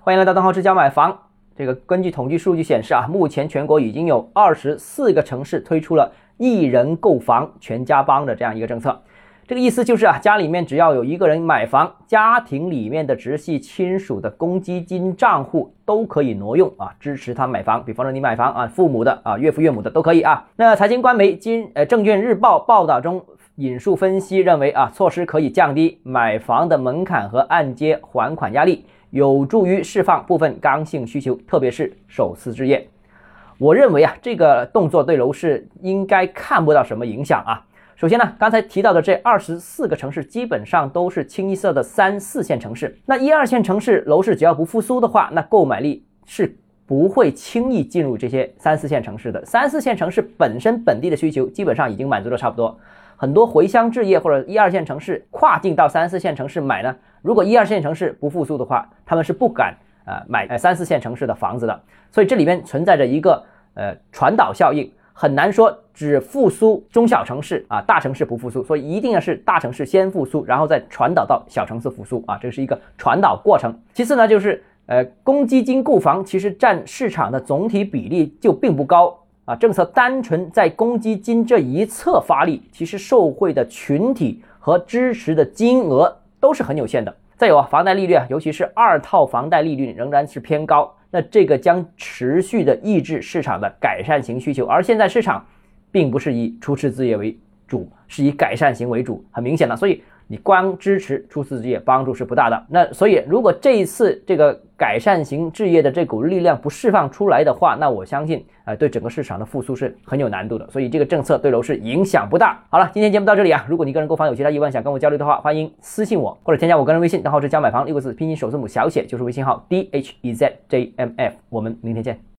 欢迎来到邓浩之家买房。这个根据统计数据显示啊，目前全国已经有二十四个城市推出了一人购房全家帮的这样一个政策。这个意思就是啊，家里面只要有一个人买房，家庭里面的直系亲属的公积金账户都可以挪用啊，支持他买房。比方说你买房啊，父母的啊，岳父岳母的都可以啊。那财经官媒今呃证券日报报道中。引述分析认为啊，措施可以降低买房的门槛和按揭还款压力，有助于释放部分刚性需求，特别是首次置业。我认为啊，这个动作对楼市应该看不到什么影响啊。首先呢，刚才提到的这二十四个城市基本上都是清一色的三四线城市，那一二线城市楼市只要不复苏的话，那购买力是不会轻易进入这些三四线城市的。三四线城市本身本地的需求基本上已经满足的差不多。很多回乡置业或者一二线城市跨境到三四线城市买呢，如果一二线城市不复苏的话，他们是不敢呃买呃三四线城市的房子的。所以这里面存在着一个呃传导效应，很难说只复苏中小城市啊，大城市不复苏，所以一定要是大城市先复苏，然后再传导到小城市复苏啊，这是一个传导过程。其次呢，就是呃公积金购房其实占市场的总体比例就并不高。啊，政策单纯在公积金这一侧发力，其实受惠的群体和支持的金额都是很有限的。再有啊，房贷利率啊，尤其是二套房贷利率仍然是偏高，那这个将持续的抑制市场的改善型需求。而现在市场并不是以初次置业为主，是以改善型为主，很明显的，所以。你光支持初次置业帮助是不大的，那所以如果这一次这个改善型置业的这股力量不释放出来的话，那我相信，呃，对整个市场的复苏是很有难度的，所以这个政策对楼市影响不大。好了，今天节目到这里啊，如果你个人购房有其他疑问想跟我交流的话，欢迎私信我或者添加我个人微信，账号是加买房六个字拼音首字母小写就是微信号 d h e z j m f，我们明天见。